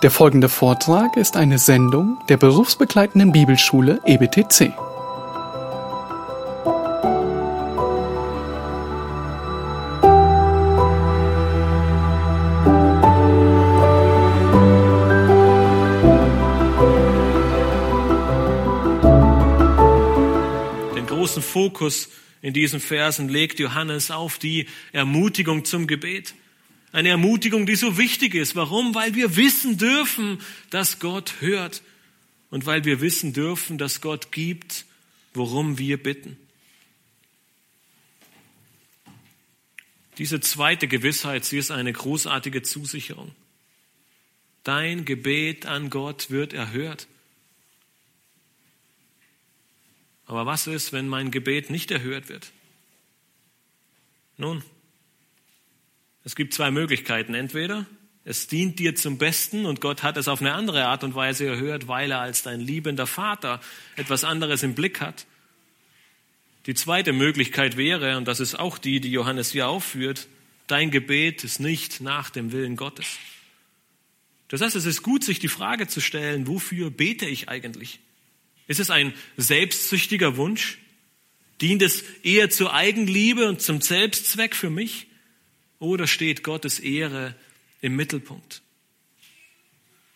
Der folgende Vortrag ist eine Sendung der berufsbegleitenden Bibelschule EBTC. Den großen Fokus in diesen Versen legt Johannes auf die Ermutigung zum Gebet. Eine Ermutigung, die so wichtig ist. Warum? Weil wir wissen dürfen, dass Gott hört und weil wir wissen dürfen, dass Gott gibt, worum wir bitten. Diese zweite Gewissheit, sie ist eine großartige Zusicherung. Dein Gebet an Gott wird erhört. Aber was ist, wenn mein Gebet nicht erhört wird? Nun, es gibt zwei Möglichkeiten. Entweder es dient dir zum Besten und Gott hat es auf eine andere Art und Weise erhört, weil er als dein liebender Vater etwas anderes im Blick hat. Die zweite Möglichkeit wäre, und das ist auch die, die Johannes hier aufführt, dein Gebet ist nicht nach dem Willen Gottes. Das heißt, es ist gut, sich die Frage zu stellen, wofür bete ich eigentlich? Ist es ein selbstsüchtiger Wunsch? Dient es eher zur Eigenliebe und zum Selbstzweck für mich? Oder steht Gottes Ehre im Mittelpunkt?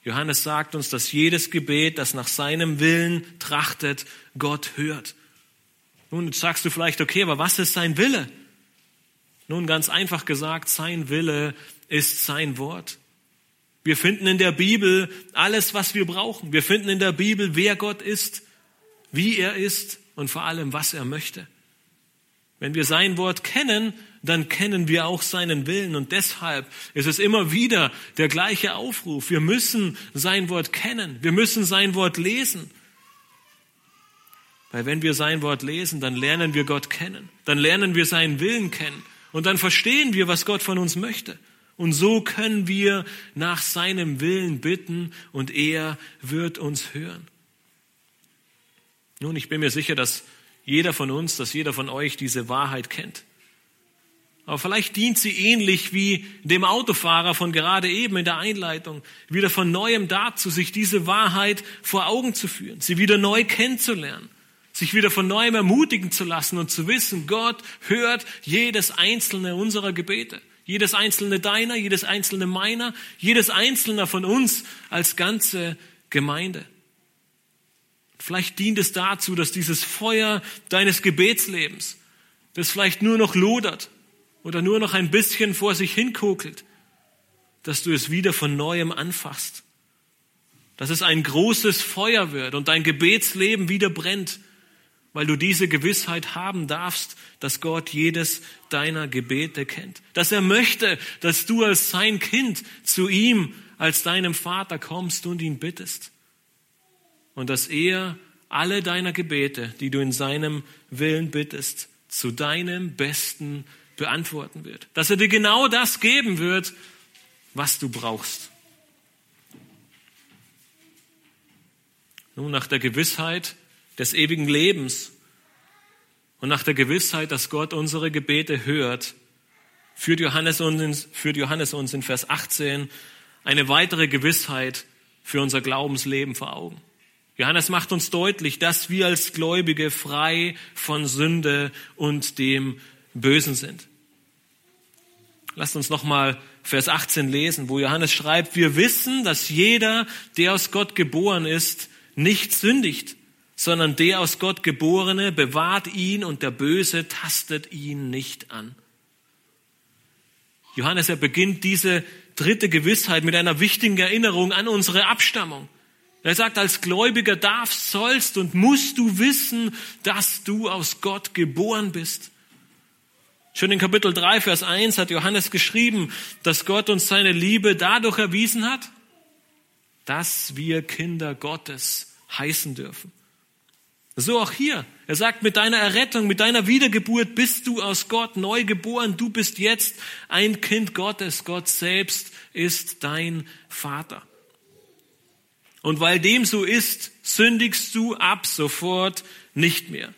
Johannes sagt uns, dass jedes Gebet, das nach seinem Willen trachtet, Gott hört. Nun sagst du vielleicht, okay, aber was ist sein Wille? Nun ganz einfach gesagt, sein Wille ist sein Wort. Wir finden in der Bibel alles, was wir brauchen. Wir finden in der Bibel, wer Gott ist, wie er ist und vor allem, was er möchte. Wenn wir sein Wort kennen, dann kennen wir auch seinen Willen. Und deshalb ist es immer wieder der gleiche Aufruf. Wir müssen sein Wort kennen. Wir müssen sein Wort lesen. Weil wenn wir sein Wort lesen, dann lernen wir Gott kennen. Dann lernen wir seinen Willen kennen. Und dann verstehen wir, was Gott von uns möchte. Und so können wir nach seinem Willen bitten und er wird uns hören. Nun, ich bin mir sicher, dass jeder von uns, dass jeder von euch diese Wahrheit kennt. Aber vielleicht dient sie ähnlich wie dem Autofahrer von gerade eben in der Einleitung, wieder von neuem dazu, sich diese Wahrheit vor Augen zu führen, sie wieder neu kennenzulernen, sich wieder von neuem ermutigen zu lassen und zu wissen, Gott hört jedes einzelne unserer Gebete, jedes einzelne deiner, jedes einzelne meiner, jedes einzelne von uns als ganze Gemeinde. Vielleicht dient es dazu, dass dieses Feuer deines Gebetslebens, das vielleicht nur noch lodert oder nur noch ein bisschen vor sich hinkokelt, dass du es wieder von neuem anfasst. Dass es ein großes Feuer wird und dein Gebetsleben wieder brennt, weil du diese Gewissheit haben darfst, dass Gott jedes deiner Gebete kennt. Dass er möchte, dass du als sein Kind zu ihm, als deinem Vater kommst und ihn bittest und dass er alle deiner Gebete, die du in seinem Willen bittest, zu deinem Besten beantworten wird. Dass er dir genau das geben wird, was du brauchst. Nun, nach der Gewissheit des ewigen Lebens und nach der Gewissheit, dass Gott unsere Gebete hört, führt Johannes uns, führt Johannes uns in Vers 18 eine weitere Gewissheit für unser Glaubensleben vor Augen. Johannes macht uns deutlich, dass wir als Gläubige frei von Sünde und dem Bösen sind. Lasst uns nochmal Vers 18 lesen, wo Johannes schreibt, wir wissen, dass jeder, der aus Gott geboren ist, nicht sündigt, sondern der aus Gott geborene bewahrt ihn und der Böse tastet ihn nicht an. Johannes, er beginnt diese dritte Gewissheit mit einer wichtigen Erinnerung an unsere Abstammung. Er sagt, als Gläubiger darfst, sollst und musst du wissen, dass du aus Gott geboren bist. Schon in Kapitel 3, Vers 1 hat Johannes geschrieben, dass Gott uns seine Liebe dadurch erwiesen hat, dass wir Kinder Gottes heißen dürfen. So auch hier. Er sagt, mit deiner Errettung, mit deiner Wiedergeburt bist du aus Gott neu geboren. Du bist jetzt ein Kind Gottes. Gott selbst ist dein Vater. Und weil dem so ist, sündigst du ab sofort nicht mehr.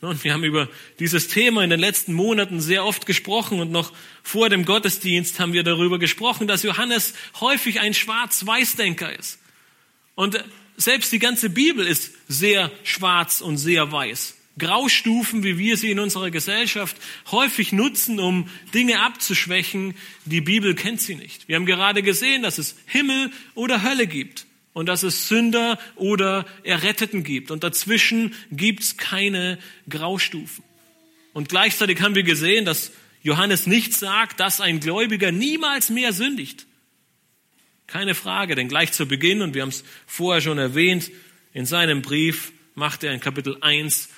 Und wir haben über dieses Thema in den letzten Monaten sehr oft gesprochen und noch vor dem Gottesdienst haben wir darüber gesprochen, dass Johannes häufig ein Schwarz-Weiß-Denker ist. Und selbst die ganze Bibel ist sehr schwarz und sehr weiß. Graustufen, wie wir sie in unserer Gesellschaft häufig nutzen, um Dinge abzuschwächen, die Bibel kennt sie nicht. Wir haben gerade gesehen, dass es Himmel oder Hölle gibt und dass es Sünder oder Erretteten gibt. Und dazwischen gibt es keine Graustufen. Und gleichzeitig haben wir gesehen, dass Johannes nicht sagt, dass ein Gläubiger niemals mehr sündigt. Keine Frage, denn gleich zu Beginn, und wir haben es vorher schon erwähnt, in seinem Brief macht er in Kapitel 1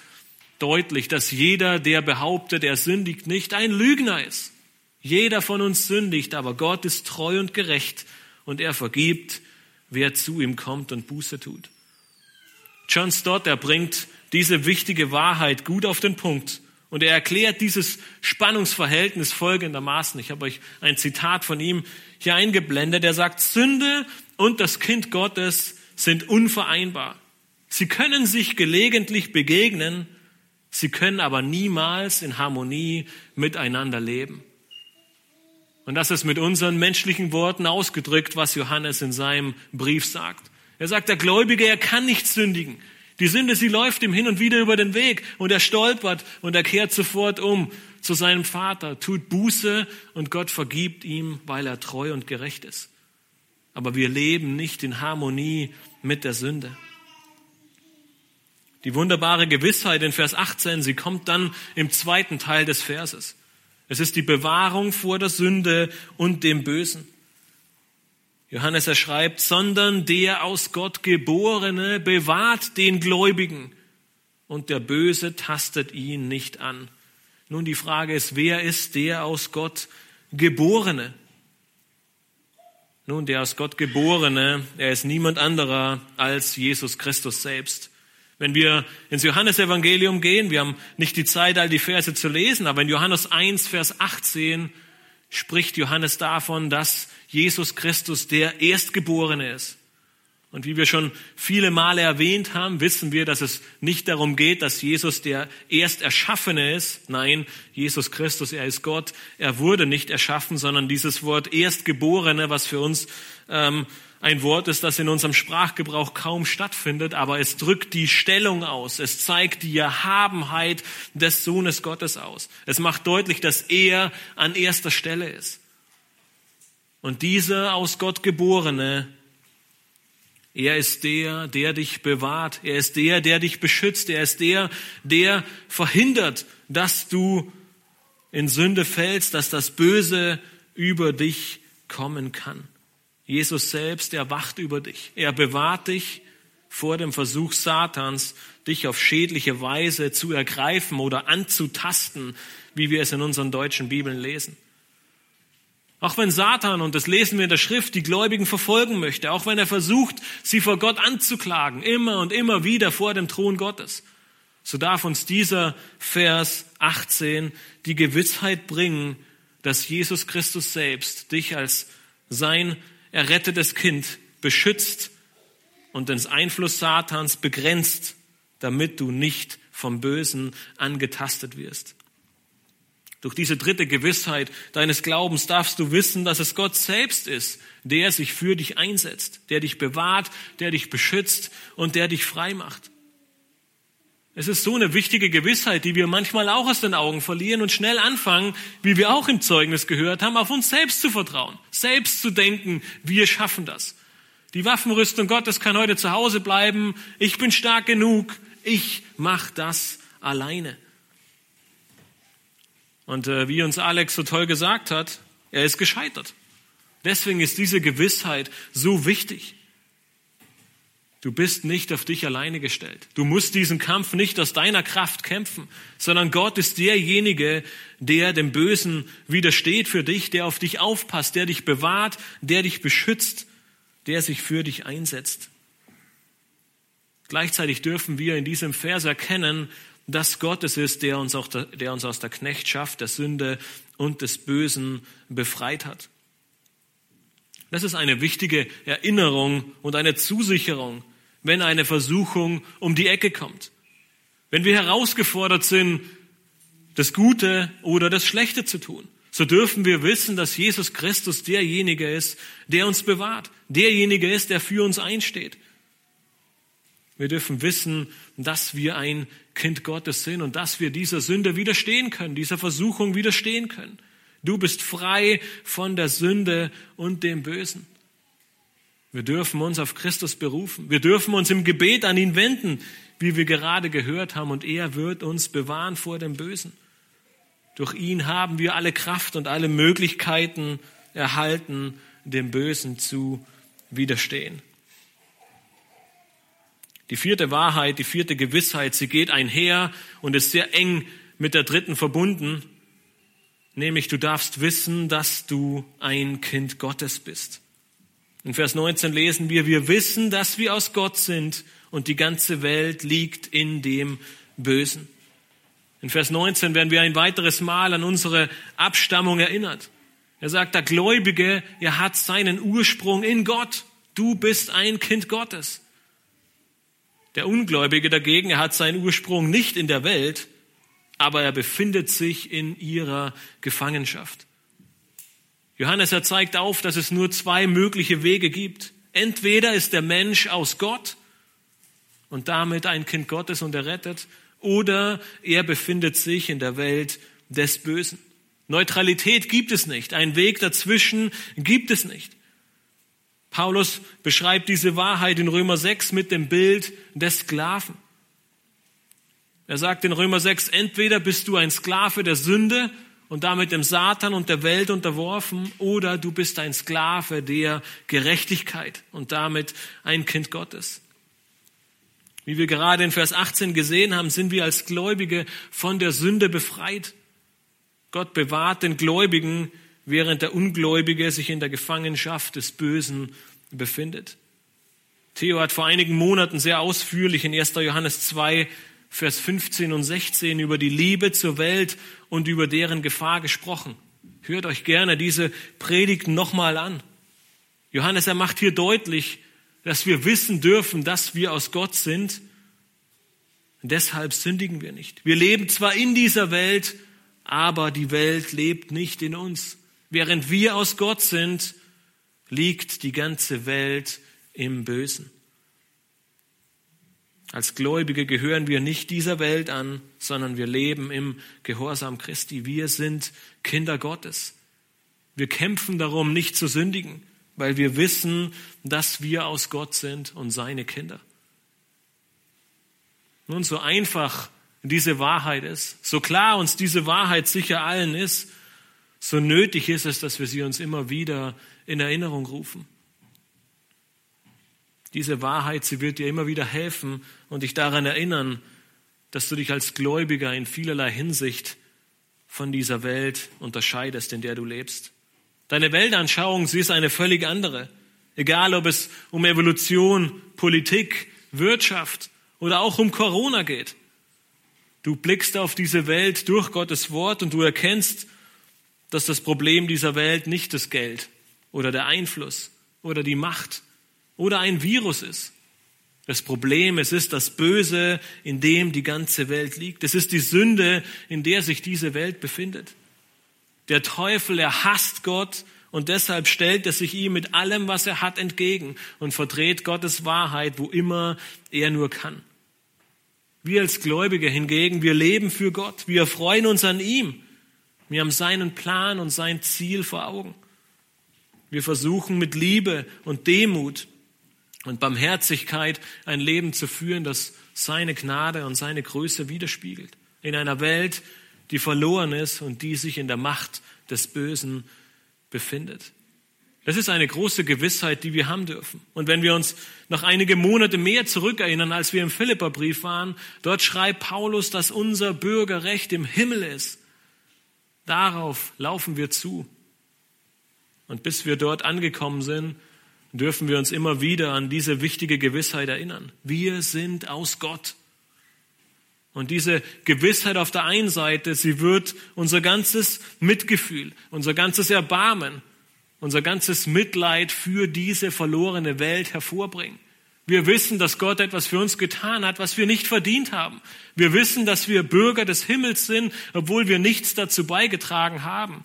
deutlich, dass jeder, der behauptet, er sündigt nicht, ein Lügner ist. Jeder von uns sündigt, aber Gott ist treu und gerecht und er vergibt, wer zu ihm kommt und Buße tut. John Stott, er bringt diese wichtige Wahrheit gut auf den Punkt und er erklärt dieses Spannungsverhältnis folgendermaßen. Ich habe euch ein Zitat von ihm hier eingeblendet. Er sagt, Sünde und das Kind Gottes sind unvereinbar. Sie können sich gelegentlich begegnen, Sie können aber niemals in Harmonie miteinander leben. Und das ist mit unseren menschlichen Worten ausgedrückt, was Johannes in seinem Brief sagt. Er sagt, der Gläubige, er kann nicht sündigen. Die Sünde, sie läuft ihm hin und wieder über den Weg und er stolpert und er kehrt sofort um zu seinem Vater, tut Buße und Gott vergibt ihm, weil er treu und gerecht ist. Aber wir leben nicht in Harmonie mit der Sünde. Die wunderbare Gewissheit in Vers 18, sie kommt dann im zweiten Teil des Verses. Es ist die Bewahrung vor der Sünde und dem Bösen. Johannes er schreibt, sondern der aus Gott geborene bewahrt den Gläubigen und der Böse tastet ihn nicht an. Nun die Frage ist, wer ist der aus Gott geborene? Nun, der aus Gott geborene, er ist niemand anderer als Jesus Christus selbst. Wenn wir ins Johannesevangelium gehen, wir haben nicht die Zeit, all die Verse zu lesen, aber in Johannes 1, Vers 18 spricht Johannes davon, dass Jesus Christus der Erstgeborene ist. Und wie wir schon viele Male erwähnt haben, wissen wir, dass es nicht darum geht, dass Jesus der Ersterschaffene ist. Nein, Jesus Christus, er ist Gott. Er wurde nicht erschaffen, sondern dieses Wort Erstgeborene, was für uns ähm, ein Wort ist, das in unserem Sprachgebrauch kaum stattfindet, aber es drückt die Stellung aus. Es zeigt die Erhabenheit des Sohnes Gottes aus. Es macht deutlich, dass er an erster Stelle ist. Und dieser aus Gott geborene, er ist der, der dich bewahrt. Er ist der, der dich beschützt. Er ist der, der verhindert, dass du in Sünde fällst, dass das Böse über dich kommen kann. Jesus selbst, er wacht über dich. Er bewahrt dich vor dem Versuch Satans, dich auf schädliche Weise zu ergreifen oder anzutasten, wie wir es in unseren deutschen Bibeln lesen. Auch wenn Satan, und das lesen wir in der Schrift, die Gläubigen verfolgen möchte, auch wenn er versucht, sie vor Gott anzuklagen, immer und immer wieder vor dem Thron Gottes, so darf uns dieser Vers 18 die Gewissheit bringen, dass Jesus Christus selbst dich als sein errettetes Kind beschützt und den Einfluss Satans begrenzt, damit du nicht vom Bösen angetastet wirst. Durch diese dritte Gewissheit deines Glaubens darfst du wissen, dass es Gott selbst ist, der sich für dich einsetzt, der dich bewahrt, der dich beschützt und der dich frei macht. Es ist so eine wichtige Gewissheit, die wir manchmal auch aus den Augen verlieren und schnell anfangen, wie wir auch im Zeugnis gehört haben, auf uns selbst zu vertrauen, selbst zu denken, wir schaffen das. Die Waffenrüstung Gottes kann heute zu Hause bleiben. Ich bin stark genug. Ich mache das alleine. Und äh, wie uns Alex so toll gesagt hat, er ist gescheitert. Deswegen ist diese Gewissheit so wichtig. Du bist nicht auf dich alleine gestellt. Du musst diesen Kampf nicht aus deiner Kraft kämpfen, sondern Gott ist derjenige, der dem Bösen widersteht für dich, der auf dich aufpasst, der dich bewahrt, der dich beschützt, der sich für dich einsetzt. Gleichzeitig dürfen wir in diesem Vers erkennen, dass Gott es ist, der uns, auch, der uns aus der Knechtschaft, der Sünde und des Bösen befreit hat. Das ist eine wichtige Erinnerung und eine Zusicherung, wenn eine Versuchung um die Ecke kommt. Wenn wir herausgefordert sind, das Gute oder das Schlechte zu tun, so dürfen wir wissen, dass Jesus Christus derjenige ist, der uns bewahrt, derjenige ist, der für uns einsteht. Wir dürfen wissen, dass wir ein Kind Gottes sind und dass wir dieser Sünde widerstehen können, dieser Versuchung widerstehen können. Du bist frei von der Sünde und dem Bösen. Wir dürfen uns auf Christus berufen. Wir dürfen uns im Gebet an ihn wenden, wie wir gerade gehört haben, und er wird uns bewahren vor dem Bösen. Durch ihn haben wir alle Kraft und alle Möglichkeiten erhalten, dem Bösen zu widerstehen. Die vierte Wahrheit, die vierte Gewissheit, sie geht einher und ist sehr eng mit der dritten verbunden, nämlich du darfst wissen, dass du ein Kind Gottes bist. In Vers 19 lesen wir, wir wissen, dass wir aus Gott sind und die ganze Welt liegt in dem Bösen. In Vers 19 werden wir ein weiteres Mal an unsere Abstammung erinnert. Er sagt, der Gläubige, er hat seinen Ursprung in Gott. Du bist ein Kind Gottes. Der Ungläubige dagegen, er hat seinen Ursprung nicht in der Welt, aber er befindet sich in ihrer Gefangenschaft. Johannes, er zeigt auf, dass es nur zwei mögliche Wege gibt. Entweder ist der Mensch aus Gott und damit ein Kind Gottes und errettet, oder er befindet sich in der Welt des Bösen. Neutralität gibt es nicht. Ein Weg dazwischen gibt es nicht. Paulus beschreibt diese Wahrheit in Römer 6 mit dem Bild des Sklaven. Er sagt in Römer 6, entweder bist du ein Sklave der Sünde und damit dem Satan und der Welt unterworfen, oder du bist ein Sklave der Gerechtigkeit und damit ein Kind Gottes. Wie wir gerade in Vers 18 gesehen haben, sind wir als Gläubige von der Sünde befreit. Gott bewahrt den Gläubigen, während der Ungläubige sich in der Gefangenschaft des Bösen befindet. Theo hat vor einigen Monaten sehr ausführlich in 1. Johannes 2 Vers 15 und 16 über die Liebe zur Welt und über deren Gefahr gesprochen. Hört euch gerne diese Predigten nochmal an. Johannes, er macht hier deutlich, dass wir wissen dürfen, dass wir aus Gott sind. Deshalb sündigen wir nicht. Wir leben zwar in dieser Welt, aber die Welt lebt nicht in uns. Während wir aus Gott sind, liegt die ganze Welt im Bösen. Als Gläubige gehören wir nicht dieser Welt an, sondern wir leben im Gehorsam Christi. Wir sind Kinder Gottes. Wir kämpfen darum, nicht zu sündigen, weil wir wissen, dass wir aus Gott sind und seine Kinder. Nun, so einfach diese Wahrheit ist, so klar uns diese Wahrheit sicher allen ist, so nötig ist es, dass wir sie uns immer wieder in Erinnerung rufen. Diese Wahrheit, sie wird dir immer wieder helfen und dich daran erinnern, dass du dich als Gläubiger in vielerlei Hinsicht von dieser Welt unterscheidest, in der du lebst. Deine Weltanschauung, sie ist eine völlig andere. Egal, ob es um Evolution, Politik, Wirtschaft oder auch um Corona geht. Du blickst auf diese Welt durch Gottes Wort und du erkennst, dass das Problem dieser Welt nicht das Geld oder der Einfluss oder die Macht oder ein Virus ist. Das Problem, es ist das Böse, in dem die ganze Welt liegt. Es ist die Sünde, in der sich diese Welt befindet. Der Teufel, er hasst Gott und deshalb stellt er sich ihm mit allem, was er hat, entgegen und verdreht Gottes Wahrheit, wo immer er nur kann. Wir als Gläubige hingegen, wir leben für Gott, wir freuen uns an ihm. Wir haben seinen Plan und sein Ziel vor Augen. Wir versuchen mit Liebe und Demut und Barmherzigkeit ein Leben zu führen, das seine Gnade und seine Größe widerspiegelt. In einer Welt, die verloren ist und die sich in der Macht des Bösen befindet. Das ist eine große Gewissheit, die wir haben dürfen. Und wenn wir uns noch einige Monate mehr zurückerinnern, als wir im Philipperbrief waren, dort schreibt Paulus, dass unser Bürgerrecht im Himmel ist. Darauf laufen wir zu. Und bis wir dort angekommen sind, dürfen wir uns immer wieder an diese wichtige Gewissheit erinnern. Wir sind aus Gott. Und diese Gewissheit auf der einen Seite, sie wird unser ganzes Mitgefühl, unser ganzes Erbarmen, unser ganzes Mitleid für diese verlorene Welt hervorbringen. Wir wissen, dass Gott etwas für uns getan hat, was wir nicht verdient haben. Wir wissen, dass wir Bürger des Himmels sind, obwohl wir nichts dazu beigetragen haben.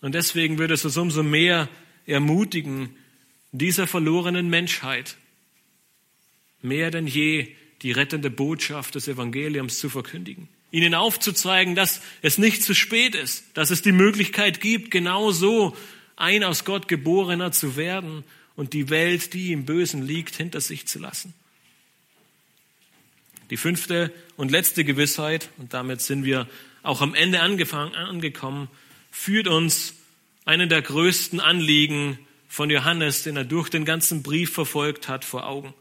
Und deswegen würde es uns umso mehr ermutigen, dieser verlorenen Menschheit mehr denn je die rettende Botschaft des Evangeliums zu verkündigen. Ihnen aufzuzeigen, dass es nicht zu spät ist, dass es die Möglichkeit gibt, genau so ein aus Gott geborener zu werden und die Welt, die im Bösen liegt, hinter sich zu lassen. Die fünfte und letzte Gewissheit, und damit sind wir auch am Ende angekommen, führt uns einen der größten Anliegen von Johannes, den er durch den ganzen Brief verfolgt hat, vor Augen.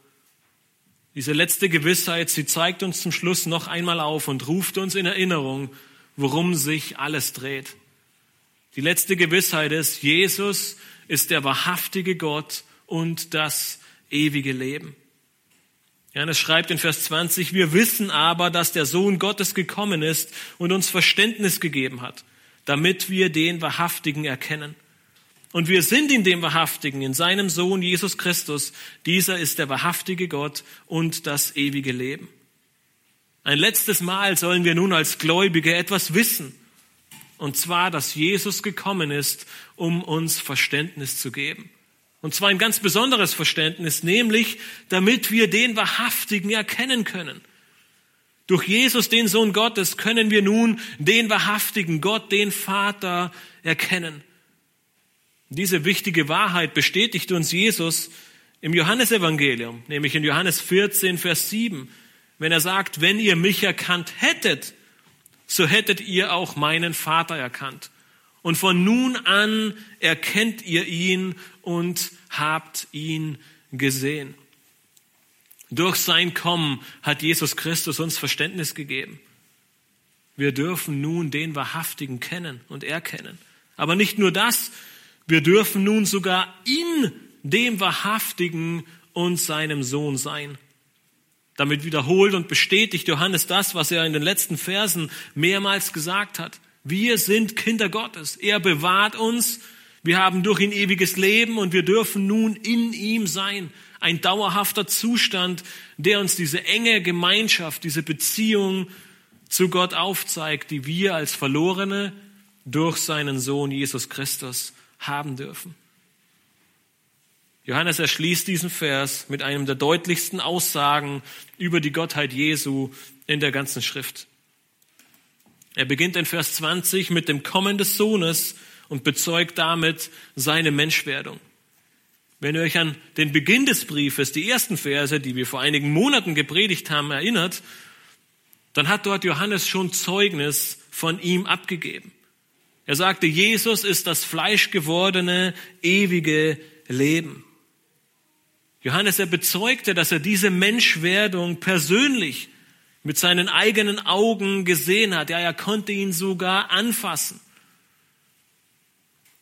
Diese letzte Gewissheit, sie zeigt uns zum Schluss noch einmal auf und ruft uns in Erinnerung, worum sich alles dreht. Die letzte Gewissheit ist, Jesus ist der wahrhaftige Gott und das ewige Leben. Johannes schreibt in Vers 20, wir wissen aber, dass der Sohn Gottes gekommen ist und uns Verständnis gegeben hat, damit wir den Wahrhaftigen erkennen. Und wir sind in dem Wahrhaftigen, in seinem Sohn Jesus Christus. Dieser ist der wahrhaftige Gott und das ewige Leben. Ein letztes Mal sollen wir nun als Gläubige etwas wissen. Und zwar, dass Jesus gekommen ist, um uns Verständnis zu geben. Und zwar ein ganz besonderes Verständnis, nämlich damit wir den Wahrhaftigen erkennen können. Durch Jesus, den Sohn Gottes, können wir nun den Wahrhaftigen Gott, den Vater, erkennen. Diese wichtige Wahrheit bestätigt uns Jesus im Johannesevangelium, nämlich in Johannes 14, Vers 7, wenn er sagt, wenn ihr mich erkannt hättet, so hättet ihr auch meinen Vater erkannt. Und von nun an erkennt ihr ihn und habt ihn gesehen. Durch sein Kommen hat Jesus Christus uns Verständnis gegeben. Wir dürfen nun den Wahrhaftigen kennen und erkennen. Aber nicht nur das, wir dürfen nun sogar in dem Wahrhaftigen und seinem Sohn sein. Damit wiederholt und bestätigt Johannes das, was er in den letzten Versen mehrmals gesagt hat. Wir sind Kinder Gottes. Er bewahrt uns. Wir haben durch ihn ewiges Leben und wir dürfen nun in ihm sein. Ein dauerhafter Zustand, der uns diese enge Gemeinschaft, diese Beziehung zu Gott aufzeigt, die wir als Verlorene durch seinen Sohn Jesus Christus haben dürfen. Johannes erschließt diesen Vers mit einem der deutlichsten Aussagen über die Gottheit Jesu in der ganzen Schrift. Er beginnt in Vers 20 mit dem Kommen des Sohnes und bezeugt damit seine Menschwerdung. Wenn ihr euch an den Beginn des Briefes, die ersten Verse, die wir vor einigen Monaten gepredigt haben, erinnert, dann hat dort Johannes schon Zeugnis von ihm abgegeben. Er sagte, Jesus ist das fleischgewordene, ewige Leben. Johannes, er bezeugte, dass er diese Menschwerdung persönlich mit seinen eigenen Augen gesehen hat. Ja, er konnte ihn sogar anfassen.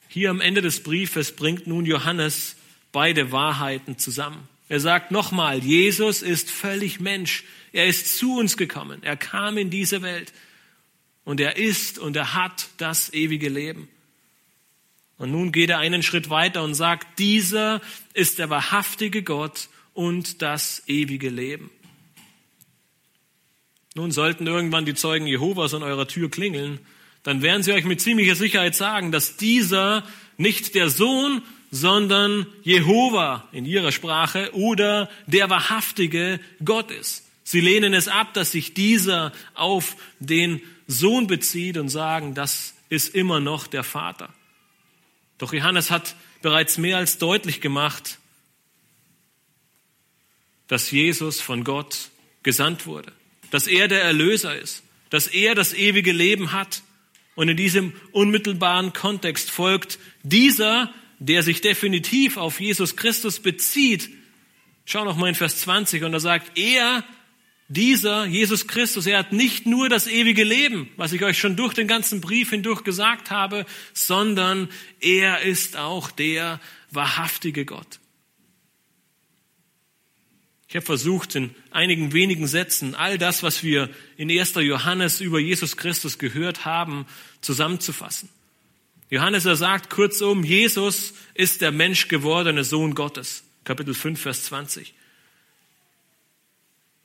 Hier am Ende des Briefes bringt nun Johannes beide Wahrheiten zusammen. Er sagt nochmal, Jesus ist völlig Mensch. Er ist zu uns gekommen. Er kam in diese Welt. Und er ist und er hat das ewige Leben. Und nun geht er einen Schritt weiter und sagt, dieser ist der wahrhaftige Gott und das ewige Leben. Nun sollten irgendwann die Zeugen Jehovas an eurer Tür klingeln, dann werden sie euch mit ziemlicher Sicherheit sagen, dass dieser nicht der Sohn, sondern Jehova in ihrer Sprache oder der wahrhaftige Gott ist. Sie lehnen es ab, dass sich dieser auf den Sohn bezieht und sagen, das ist immer noch der Vater. Doch Johannes hat bereits mehr als deutlich gemacht, dass Jesus von Gott gesandt wurde, dass er der Erlöser ist, dass er das ewige Leben hat. Und in diesem unmittelbaren Kontext folgt dieser, der sich definitiv auf Jesus Christus bezieht. Schau noch mal in Vers 20 und da sagt, er dieser Jesus Christus, er hat nicht nur das ewige Leben, was ich euch schon durch den ganzen Brief hindurch gesagt habe, sondern er ist auch der wahrhaftige Gott. Ich habe versucht, in einigen wenigen Sätzen all das, was wir in 1. Johannes über Jesus Christus gehört haben, zusammenzufassen. Johannes, er sagt kurzum, Jesus ist der menschgewordene Sohn Gottes. Kapitel 5, Vers 20.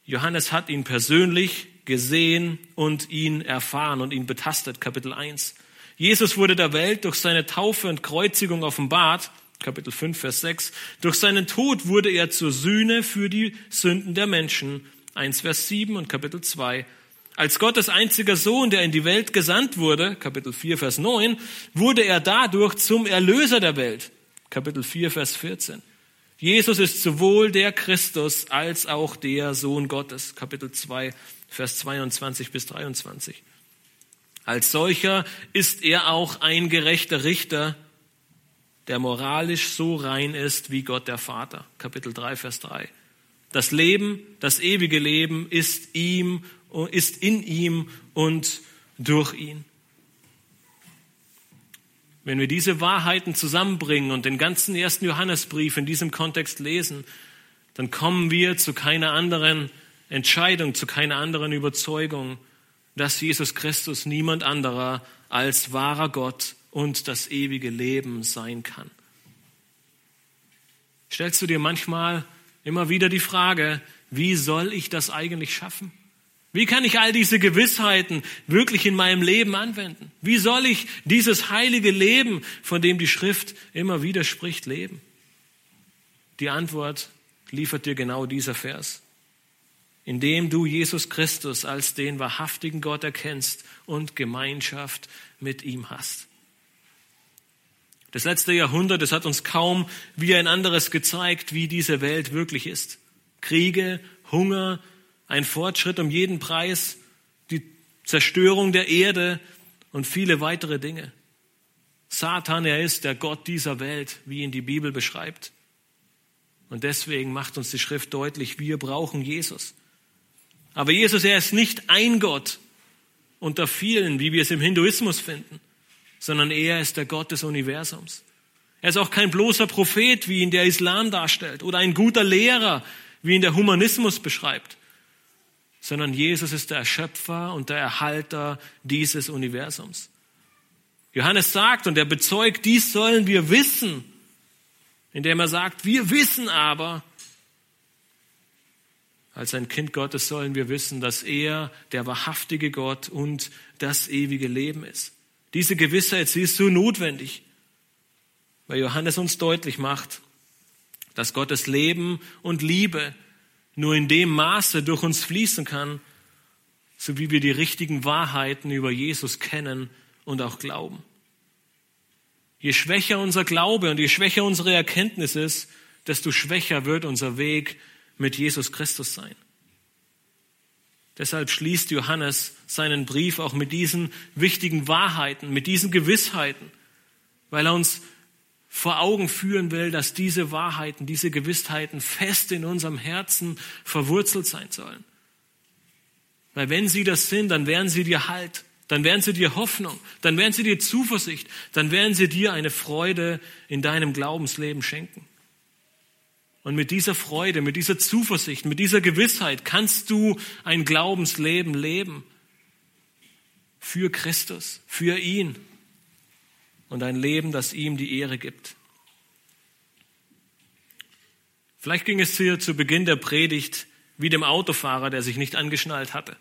Johannes hat ihn persönlich gesehen und ihn erfahren und ihn betastet, Kapitel 1. Jesus wurde der Welt durch seine Taufe und Kreuzigung offenbart, Kapitel 5, Vers 6. Durch seinen Tod wurde er zur Sühne für die Sünden der Menschen, 1, Vers 7 und Kapitel 2. Als Gottes einziger Sohn, der in die Welt gesandt wurde, Kapitel 4, Vers 9, wurde er dadurch zum Erlöser der Welt, Kapitel 4, Vers 14. Jesus ist sowohl der Christus als auch der Sohn Gottes, Kapitel 2, Vers 22 bis 23. Als solcher ist er auch ein gerechter Richter, der moralisch so rein ist wie Gott der Vater. Kapitel 3, Vers 3. Das Leben, das ewige Leben ist ihm, ist in ihm und durch ihn. Wenn wir diese Wahrheiten zusammenbringen und den ganzen ersten Johannesbrief in diesem Kontext lesen, dann kommen wir zu keiner anderen Entscheidung, zu keiner anderen Überzeugung, dass Jesus Christus niemand anderer als wahrer Gott und das ewige Leben sein kann. Stellst du dir manchmal immer wieder die Frage, wie soll ich das eigentlich schaffen? Wie kann ich all diese Gewissheiten wirklich in meinem Leben anwenden? Wie soll ich dieses heilige Leben, von dem die Schrift immer wieder spricht, leben? Die Antwort liefert dir genau dieser Vers indem du Jesus Christus als den wahrhaftigen Gott erkennst und Gemeinschaft mit ihm hast. Das letzte Jahrhundert, das hat uns kaum wie ein anderes gezeigt, wie diese Welt wirklich ist. Kriege, Hunger, ein Fortschritt um jeden Preis, die Zerstörung der Erde und viele weitere Dinge. Satan, er ist der Gott dieser Welt, wie ihn die Bibel beschreibt. Und deswegen macht uns die Schrift deutlich, wir brauchen Jesus. Aber Jesus, er ist nicht ein Gott unter vielen, wie wir es im Hinduismus finden, sondern er ist der Gott des Universums. Er ist auch kein bloßer Prophet, wie ihn der Islam darstellt, oder ein guter Lehrer, wie ihn der Humanismus beschreibt, sondern Jesus ist der Erschöpfer und der Erhalter dieses Universums. Johannes sagt und er bezeugt, dies sollen wir wissen, indem er sagt, wir wissen aber, als ein Kind Gottes sollen wir wissen, dass er der wahrhaftige Gott und das ewige Leben ist. Diese Gewissheit, sie ist so notwendig, weil Johannes uns deutlich macht, dass Gottes Leben und Liebe nur in dem Maße durch uns fließen kann, so wie wir die richtigen Wahrheiten über Jesus kennen und auch glauben. Je schwächer unser Glaube und je schwächer unsere Erkenntnis ist, desto schwächer wird unser Weg mit Jesus Christus sein. Deshalb schließt Johannes seinen Brief auch mit diesen wichtigen Wahrheiten, mit diesen Gewissheiten, weil er uns vor Augen führen will, dass diese Wahrheiten, diese Gewissheiten fest in unserem Herzen verwurzelt sein sollen. Weil wenn sie das sind, dann werden sie dir Halt, dann werden sie dir Hoffnung, dann werden sie dir Zuversicht, dann werden sie dir eine Freude in deinem Glaubensleben schenken. Und mit dieser Freude, mit dieser Zuversicht, mit dieser Gewissheit kannst du ein Glaubensleben leben. Für Christus, für ihn. Und ein Leben, das ihm die Ehre gibt. Vielleicht ging es dir zu Beginn der Predigt wie dem Autofahrer, der sich nicht angeschnallt hatte.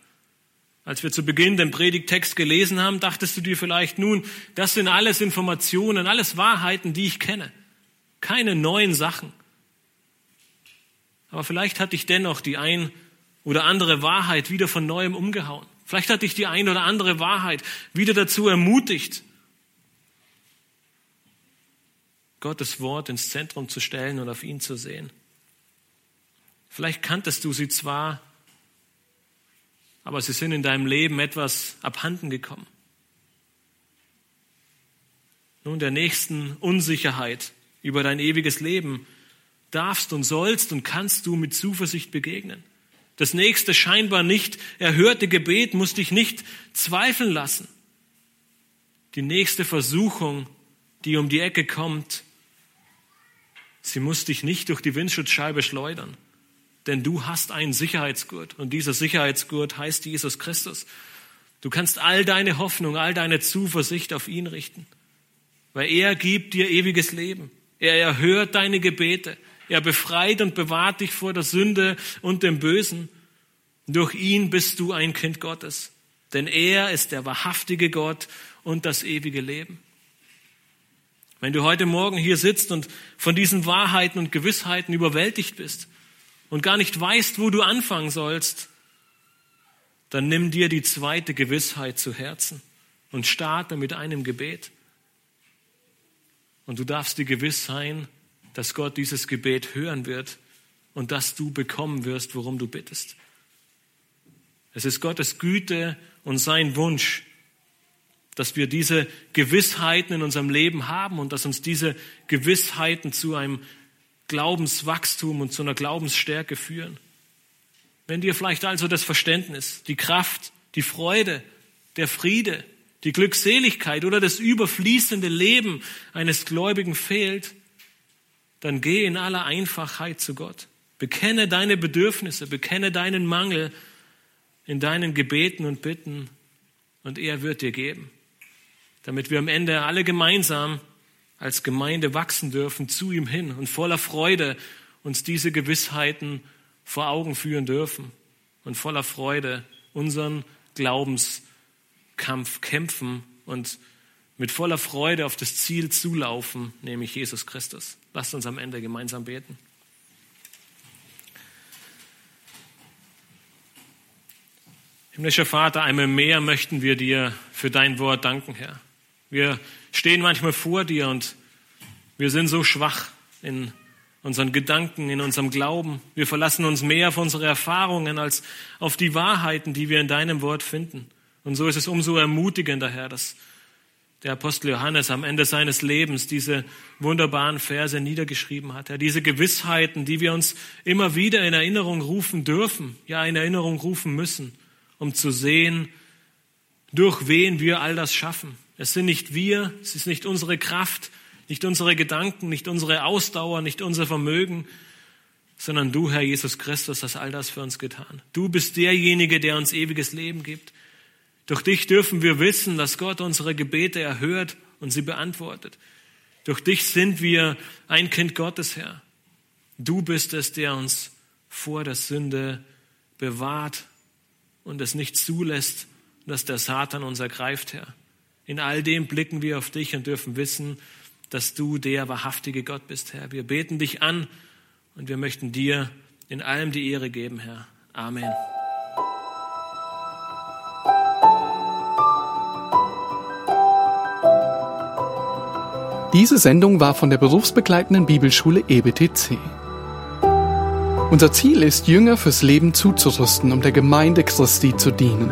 Als wir zu Beginn den Predigtext gelesen haben, dachtest du dir vielleicht, nun, das sind alles Informationen, alles Wahrheiten, die ich kenne. Keine neuen Sachen. Aber vielleicht hat dich dennoch die ein oder andere Wahrheit wieder von neuem umgehauen. Vielleicht hat dich die ein oder andere Wahrheit wieder dazu ermutigt, Gottes Wort ins Zentrum zu stellen und auf ihn zu sehen. Vielleicht kanntest du sie zwar, aber sie sind in deinem Leben etwas abhanden gekommen. Nun der nächsten Unsicherheit über dein ewiges Leben darfst und sollst und kannst du mit Zuversicht begegnen. Das nächste scheinbar nicht erhörte Gebet muss dich nicht zweifeln lassen. Die nächste Versuchung, die um die Ecke kommt, sie muss dich nicht durch die Windschutzscheibe schleudern. Denn du hast einen Sicherheitsgurt und dieser Sicherheitsgurt heißt Jesus Christus. Du kannst all deine Hoffnung, all deine Zuversicht auf ihn richten, weil er gibt dir ewiges Leben. Er erhört deine Gebete. Er befreit und bewahrt dich vor der Sünde und dem Bösen. Durch ihn bist du ein Kind Gottes, denn er ist der wahrhaftige Gott und das ewige Leben. Wenn du heute Morgen hier sitzt und von diesen Wahrheiten und Gewissheiten überwältigt bist und gar nicht weißt, wo du anfangen sollst, dann nimm dir die zweite Gewissheit zu Herzen und starte mit einem Gebet. Und du darfst dir gewiss sein, dass Gott dieses Gebet hören wird und dass du bekommen wirst, worum du bittest. Es ist Gottes Güte und sein Wunsch, dass wir diese Gewissheiten in unserem Leben haben und dass uns diese Gewissheiten zu einem Glaubenswachstum und zu einer Glaubensstärke führen. Wenn dir vielleicht also das Verständnis, die Kraft, die Freude, der Friede, die Glückseligkeit oder das überfließende Leben eines Gläubigen fehlt, dann geh in aller Einfachheit zu Gott. Bekenne deine Bedürfnisse, bekenne deinen Mangel in deinen Gebeten und Bitten und er wird dir geben, damit wir am Ende alle gemeinsam als Gemeinde wachsen dürfen zu ihm hin und voller Freude uns diese Gewissheiten vor Augen führen dürfen und voller Freude unseren Glaubenskampf kämpfen und mit voller Freude auf das Ziel zulaufen, nämlich Jesus Christus. Lasst uns am Ende gemeinsam beten. Himmlischer Vater, einmal mehr möchten wir dir für dein Wort danken, Herr. Wir stehen manchmal vor dir und wir sind so schwach in unseren Gedanken, in unserem Glauben. Wir verlassen uns mehr auf unsere Erfahrungen als auf die Wahrheiten, die wir in deinem Wort finden. Und so ist es umso ermutigender, Herr, dass der Apostel Johannes am Ende seines Lebens diese wunderbaren Verse niedergeschrieben hat. Herr, diese Gewissheiten, die wir uns immer wieder in Erinnerung rufen dürfen, ja in Erinnerung rufen müssen um zu sehen, durch wen wir all das schaffen. Es sind nicht wir, es ist nicht unsere Kraft, nicht unsere Gedanken, nicht unsere Ausdauer, nicht unser Vermögen, sondern du, Herr Jesus Christus, hast all das für uns getan. Du bist derjenige, der uns ewiges Leben gibt. Durch dich dürfen wir wissen, dass Gott unsere Gebete erhört und sie beantwortet. Durch dich sind wir ein Kind Gottes, Herr. Du bist es, der uns vor der Sünde bewahrt und es nicht zulässt, dass der Satan uns ergreift, Herr. In all dem blicken wir auf dich und dürfen wissen, dass du der wahrhaftige Gott bist, Herr. Wir beten dich an und wir möchten dir in allem die Ehre geben, Herr. Amen. Diese Sendung war von der berufsbegleitenden Bibelschule EBTC. Unser Ziel ist, Jünger fürs Leben zuzurüsten, um der Gemeinde Christi zu dienen.